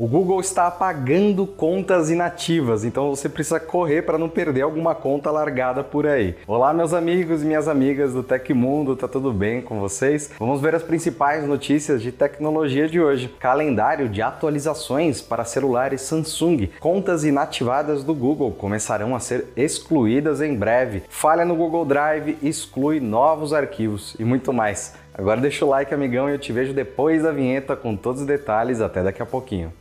O Google está apagando contas inativas, então você precisa correr para não perder alguma conta largada por aí. Olá, meus amigos e minhas amigas do Tecmundo, tá tudo bem com vocês? Vamos ver as principais notícias de tecnologia de hoje. Calendário de atualizações para celulares Samsung. Contas inativadas do Google começarão a ser excluídas em breve. Falha no Google Drive exclui novos arquivos e muito mais. Agora deixa o like, amigão, e eu te vejo depois da vinheta com todos os detalhes. Até daqui a pouquinho.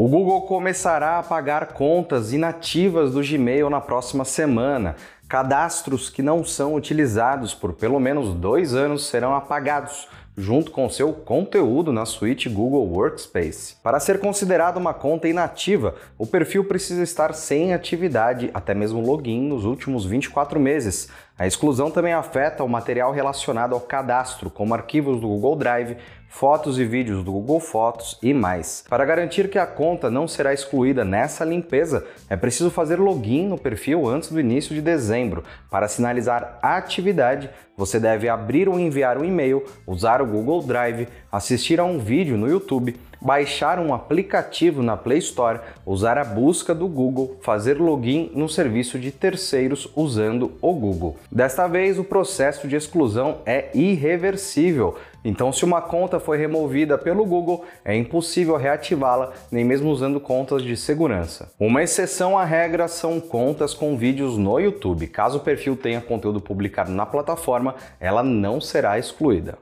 O Google começará a apagar contas inativas do Gmail na próxima semana. Cadastros que não são utilizados por pelo menos dois anos serão apagados junto com seu conteúdo na suíte Google Workspace. Para ser considerado uma conta inativa, o perfil precisa estar sem atividade, até mesmo login, nos últimos 24 meses. A exclusão também afeta o material relacionado ao cadastro, como arquivos do Google Drive, fotos e vídeos do Google Fotos e mais. Para garantir que a conta não será excluída nessa limpeza, é preciso fazer login no perfil antes do início de dezembro. Para sinalizar a atividade, você deve abrir ou enviar um e-mail, usar o Google Drive, assistir a um vídeo no YouTube, baixar um aplicativo na Play Store, usar a busca do Google, fazer login no serviço de terceiros usando o Google. Desta vez, o processo de exclusão é irreversível. Então, se uma conta foi removida pelo Google, é impossível reativá-la, nem mesmo usando contas de segurança. Uma exceção à regra são contas com vídeos no YouTube. Caso o perfil tenha conteúdo publicado na plataforma, ela não será excluída.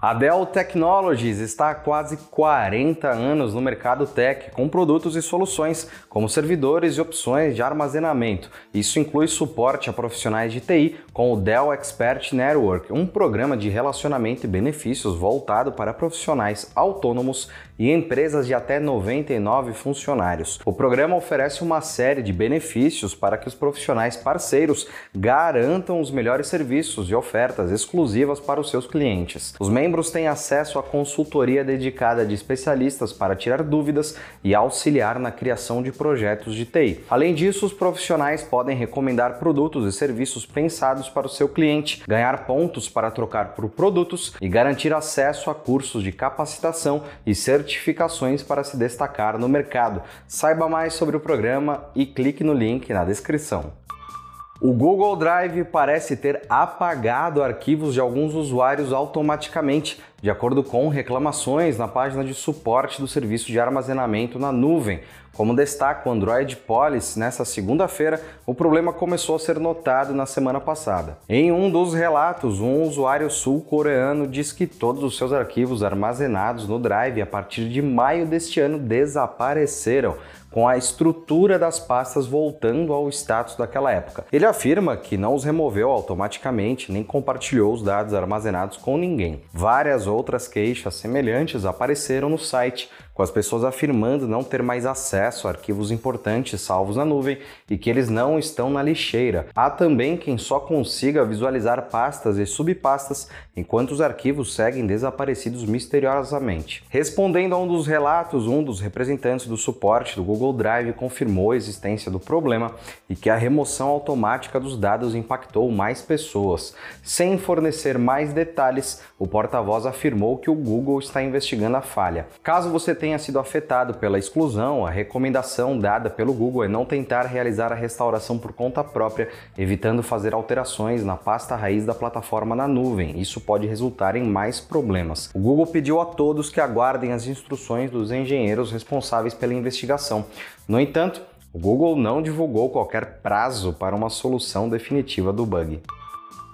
A Dell Technologies está há quase 40 anos no mercado tech, com produtos e soluções como servidores e opções de armazenamento. Isso inclui suporte a profissionais de TI com o Dell Expert Network, um programa de relacionamento e benefícios voltado para profissionais autônomos e empresas de até 99 funcionários. O programa oferece uma série de benefícios para que os profissionais parceiros garantam os melhores serviços e ofertas exclusivas para os seus clientes. Os membros têm acesso à consultoria dedicada de especialistas para tirar dúvidas e auxiliar na criação de projetos de TI. Além disso, os profissionais podem recomendar produtos e serviços pensados para o seu cliente, ganhar pontos para trocar por produtos e garantir acesso a cursos de capacitação e certificações para se destacar no mercado. Saiba mais sobre o programa e clique no link na descrição. O Google Drive parece ter apagado arquivos de alguns usuários automaticamente, de acordo com reclamações na página de suporte do serviço de armazenamento na nuvem. Como destaca o Android Policy, nessa segunda-feira, o problema começou a ser notado na semana passada. Em um dos relatos, um usuário sul-coreano diz que todos os seus arquivos armazenados no Drive a partir de maio deste ano desapareceram com a estrutura das pastas voltando ao status daquela época. Ele afirma que não os removeu automaticamente nem compartilhou os dados armazenados com ninguém. Várias outras queixas semelhantes apareceram no site, com as pessoas afirmando não ter mais acesso a arquivos importantes salvos na nuvem e que eles não estão na lixeira. Há também quem só consiga visualizar pastas e subpastas enquanto os arquivos seguem desaparecidos misteriosamente. Respondendo a um dos relatos, um dos representantes do suporte do Google Drive confirmou a existência do problema e que a remoção automática dos dados impactou mais pessoas. Sem fornecer mais detalhes, o porta-voz afirmou que o Google está investigando a falha. Caso você tenha tenha sido afetado pela exclusão, a recomendação dada pelo Google é não tentar realizar a restauração por conta própria, evitando fazer alterações na pasta raiz da plataforma na nuvem. Isso pode resultar em mais problemas. O Google pediu a todos que aguardem as instruções dos engenheiros responsáveis pela investigação. No entanto, o Google não divulgou qualquer prazo para uma solução definitiva do bug.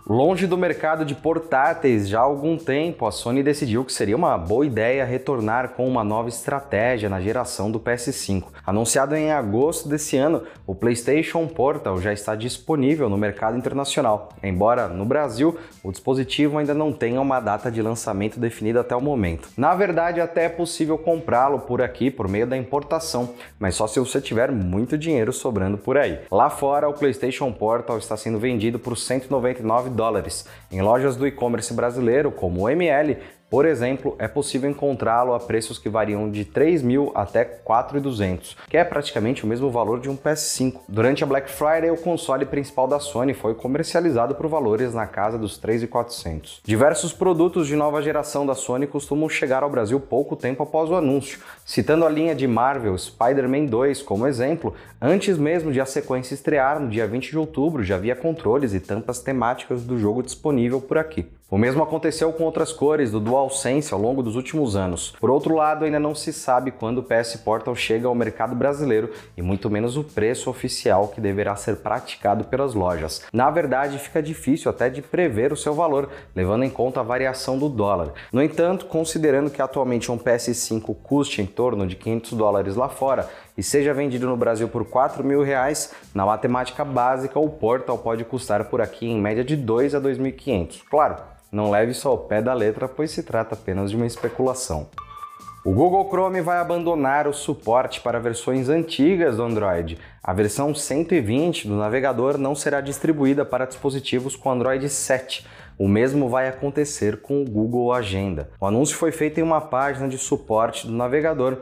Longe do mercado de portáteis já há algum tempo, a Sony decidiu que seria uma boa ideia retornar com uma nova estratégia na geração do PS5. Anunciado em agosto desse ano, o PlayStation Portal já está disponível no mercado internacional, embora no Brasil o dispositivo ainda não tenha uma data de lançamento definida até o momento. Na verdade, até é possível comprá-lo por aqui por meio da importação, mas só se você tiver muito dinheiro sobrando por aí. Lá fora, o PlayStation Portal está sendo vendido por 199 dólares. Em lojas do e-commerce brasileiro, como o ML, Por exemplo, é possível encontrá-lo a preços que variam de 3 mil até 4.200, que é praticamente o mesmo valor de um PS5. Durante a Black Friday, o console principal da Sony foi comercializado por valores na casa dos 3.400. Diversos produtos de nova geração da Sony costumam chegar ao Brasil pouco tempo após o anúncio. Citando a linha de Marvel Spider-Man 2 como exemplo, antes mesmo de a sequência estrear no dia 20 de outubro, já havia controles e tampas temáticas do jogo disponível por aqui. O mesmo aconteceu com outras cores do DualSense ao longo dos últimos anos. Por outro lado, ainda não se sabe quando o PS Portal chega ao mercado brasileiro e muito menos o preço oficial que deverá ser praticado pelas lojas. Na verdade, fica difícil até de prever o seu valor, levando em conta a variação do dólar. No entanto, considerando que atualmente um PS5 custe em torno de 500 dólares lá fora e seja vendido no Brasil por 4 mil reais, na matemática básica o Portal pode custar por aqui em média de 2 a 2.500. Claro, não leve isso ao pé da letra, pois se trata apenas de uma especulação. O Google Chrome vai abandonar o suporte para versões antigas do Android. A versão 120 do navegador não será distribuída para dispositivos com Android 7 o mesmo vai acontecer com o Google Agenda. O anúncio foi feito em uma página de suporte do navegador.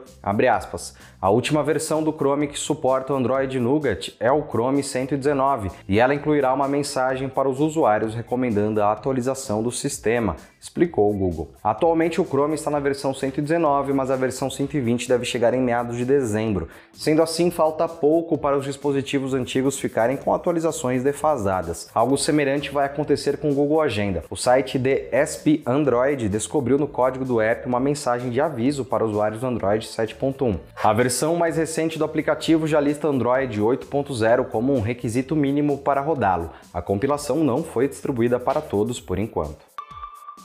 Aspas, a última versão do Chrome que suporta o Android Nougat é o Chrome 119 e ela incluirá uma mensagem para os usuários recomendando a atualização do sistema, explicou o Google. Atualmente o Chrome está na versão 119, mas a versão 120 deve chegar em meados de dezembro. Sendo assim, falta pouco para os dispositivos antigos ficarem com atualizações defasadas. Algo semelhante vai acontecer com o Google Agenda agenda. O site DSP Android descobriu no código do app uma mensagem de aviso para usuários do Android 7.1. A versão mais recente do aplicativo já lista Android 8.0 como um requisito mínimo para rodá-lo. A compilação não foi distribuída para todos por enquanto.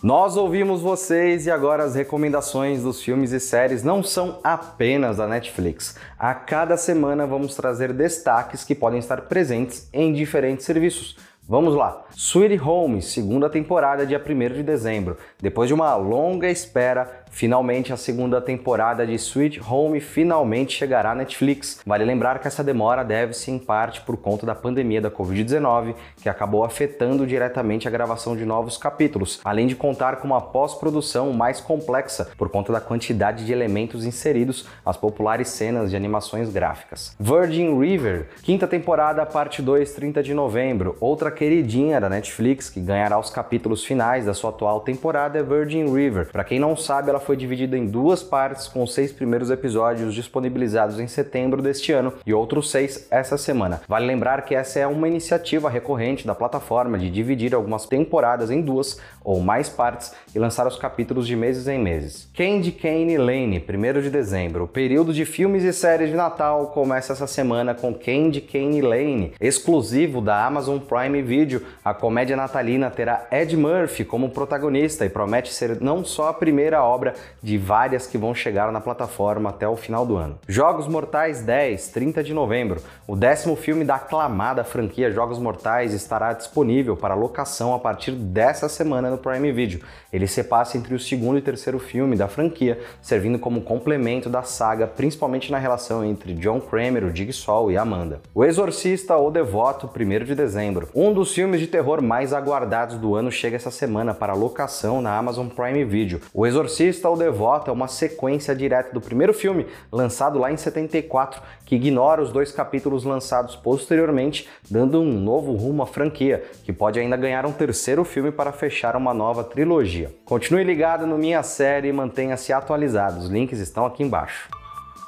Nós ouvimos vocês e agora as recomendações dos filmes e séries não são apenas da Netflix. A cada semana vamos trazer destaques que podem estar presentes em diferentes serviços. Vamos lá. Sweet Home, segunda temporada, dia 1 de dezembro. Depois de uma longa espera, finalmente a segunda temporada de Sweet Home finalmente chegará à Netflix. Vale lembrar que essa demora deve-se em parte por conta da pandemia da Covid-19, que acabou afetando diretamente a gravação de novos capítulos, além de contar com uma pós-produção mais complexa por conta da quantidade de elementos inseridos às populares cenas de animações gráficas. Virgin River, quinta temporada, parte 2, 30 de novembro. Outra queridinha da Netflix que ganhará os capítulos finais da sua atual temporada é Virgin River. Para quem não sabe, ela foi dividida em duas partes, com seis primeiros episódios disponibilizados em setembro deste ano e outros seis essa semana. Vale lembrar que essa é uma iniciativa recorrente da plataforma de dividir algumas temporadas em duas ou mais partes e lançar os capítulos de meses em meses. Candy Cane Lane, 1 de dezembro. O período de filmes e séries de Natal começa essa semana com Candy Cane Lane, exclusivo da Amazon Prime Video. A comédia natalina terá Ed Murphy como protagonista e promete ser não só a primeira obra de várias que vão chegar na plataforma até o final do ano. Jogos Mortais 10, 30 de novembro. O décimo filme da aclamada franquia Jogos Mortais estará disponível para locação a partir dessa semana no Prime Video. Ele se passa entre o segundo e terceiro filme da franquia, servindo como complemento da saga, principalmente na relação entre John Kramer, o Jigsaw e Amanda. O Exorcista ou Devoto, 1 de dezembro. Um dos filmes de terror mais aguardados do ano chega essa semana para locação na Amazon Prime Video. O Exorcista ou Devoto é uma sequência direta do primeiro filme, lançado lá em 74, que ignora os dois capítulos lançados posteriormente, dando um novo rumo à franquia, que pode ainda ganhar um terceiro filme para fechar uma nova trilogia. Continue ligado no Minha Série e mantenha-se atualizado, os links estão aqui embaixo.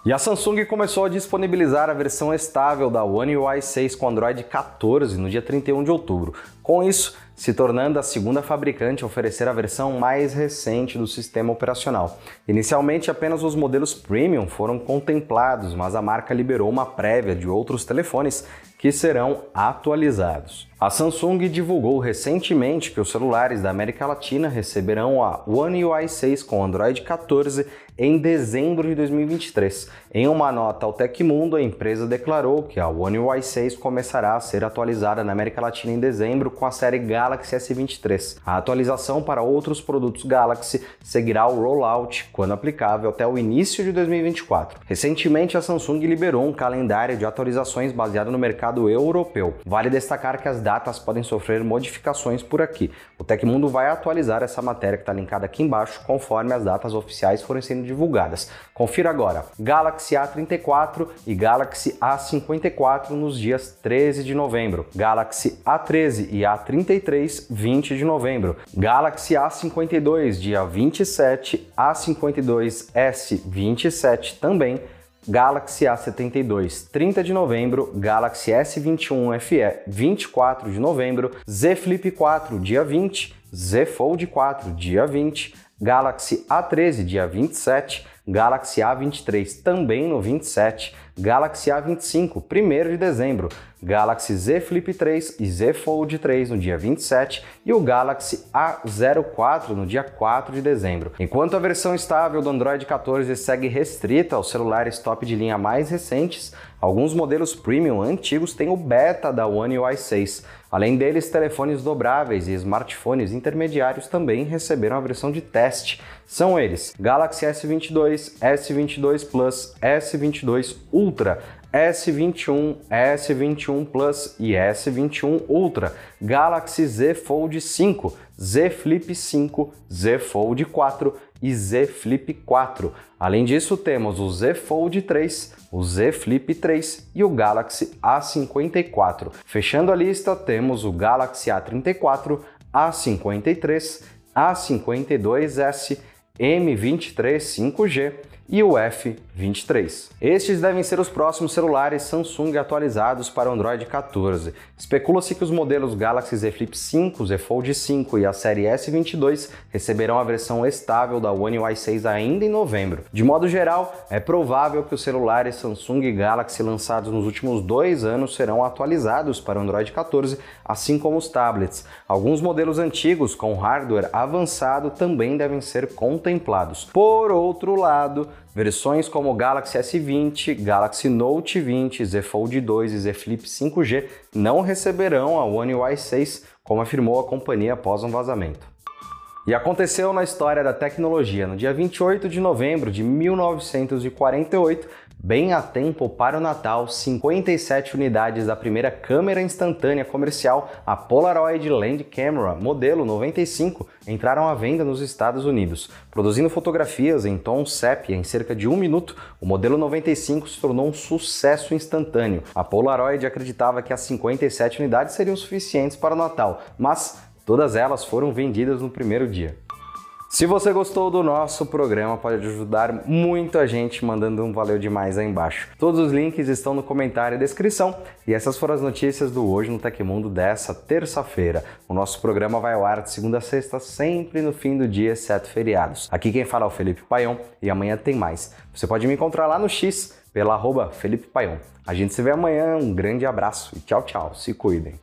E a Samsung começou a disponibilizar a versão estável da One UI 6 com Android 14 no dia 31 de outubro. Com isso, se tornando a segunda fabricante a oferecer a versão mais recente do sistema operacional. Inicialmente, apenas os modelos premium foram contemplados, mas a marca liberou uma prévia de outros telefones que serão atualizados. A Samsung divulgou recentemente que os celulares da América Latina receberão a One UI 6 com Android 14 em dezembro de 2023. Em uma nota ao Tecmundo, a empresa declarou que a One UI 6 começará a ser atualizada na América Latina em dezembro com a série Galaxy S23. A atualização para outros produtos Galaxy seguirá o rollout, quando aplicável, até o início de 2024. Recentemente, a Samsung liberou um calendário de atualizações baseado no mercado europeu. Vale destacar que as datas podem sofrer modificações por aqui. O Tecmundo vai atualizar essa matéria que está linkada aqui embaixo conforme as datas oficiais forem sendo divulgadas. Confira agora: Galaxy A34 e Galaxy A54 nos dias 13 de novembro, Galaxy A13 e A33 20 de novembro, Galaxy A52 dia 27, A52s 27 também. Galaxy A72, 30 de novembro, Galaxy S21 FE, 24 de novembro, Z Flip 4, dia 20, Z Fold 4, dia 20, Galaxy A13, dia 27, Galaxy A23, também no 27, Galaxy A25, 1 de dezembro, Galaxy Z Flip 3 e Z Fold 3 no dia 27 e o Galaxy A04 no dia 4 de dezembro. Enquanto a versão estável do Android 14 segue restrita aos celulares top de linha mais recentes, alguns modelos premium antigos têm o beta da One UI 6. Além deles, telefones dobráveis e smartphones intermediários também receberam a versão de teste. São eles: Galaxy S22, S22 Plus, S22 Ultra, S21, S21 Plus e S21 Ultra, Galaxy Z Fold 5, Z Flip 5, Z Fold 4 e Z Flip 4. Além disso, temos o Z Fold 3, o Z Flip 3 e o Galaxy A54. Fechando a lista, temos o Galaxy A34, A53, A52s, M23 5G e o F23. Estes devem ser os próximos celulares Samsung atualizados para o Android 14. Especula-se que os modelos Galaxy Z Flip 5, Z Fold 5 e a série S22 receberão a versão estável da One UI 6 ainda em novembro. De modo geral, é provável que os celulares Samsung Galaxy lançados nos últimos dois anos serão atualizados para o Android 14, assim como os tablets. Alguns modelos antigos com hardware avançado também devem ser contemplados. Por outro lado, Versões como Galaxy S20, Galaxy Note 20, Z Fold 2 e Z Flip 5G não receberão a One UI 6, como afirmou a companhia após um vazamento. E aconteceu na história da tecnologia. No dia 28 de novembro de 1948, bem a tempo para o Natal, 57 unidades da primeira câmera instantânea comercial, a Polaroid Land Camera modelo 95, entraram à venda nos Estados Unidos. Produzindo fotografias em tom sépia em cerca de um minuto, o modelo 95 se tornou um sucesso instantâneo. A Polaroid acreditava que as 57 unidades seriam suficientes para o Natal, mas todas elas foram vendidas no primeiro dia. Se você gostou do nosso programa, pode ajudar muito a gente mandando um valeu demais aí embaixo. Todos os links estão no comentário e descrição. E essas foram as notícias do Hoje no Tecmundo dessa terça-feira. O nosso programa vai ao ar de segunda a sexta, sempre no fim do dia, exceto feriados. Aqui quem fala é o Felipe Paion e amanhã tem mais. Você pode me encontrar lá no X, pela arroba Felipe Paion. A gente se vê amanhã, um grande abraço e tchau, tchau. Se cuidem.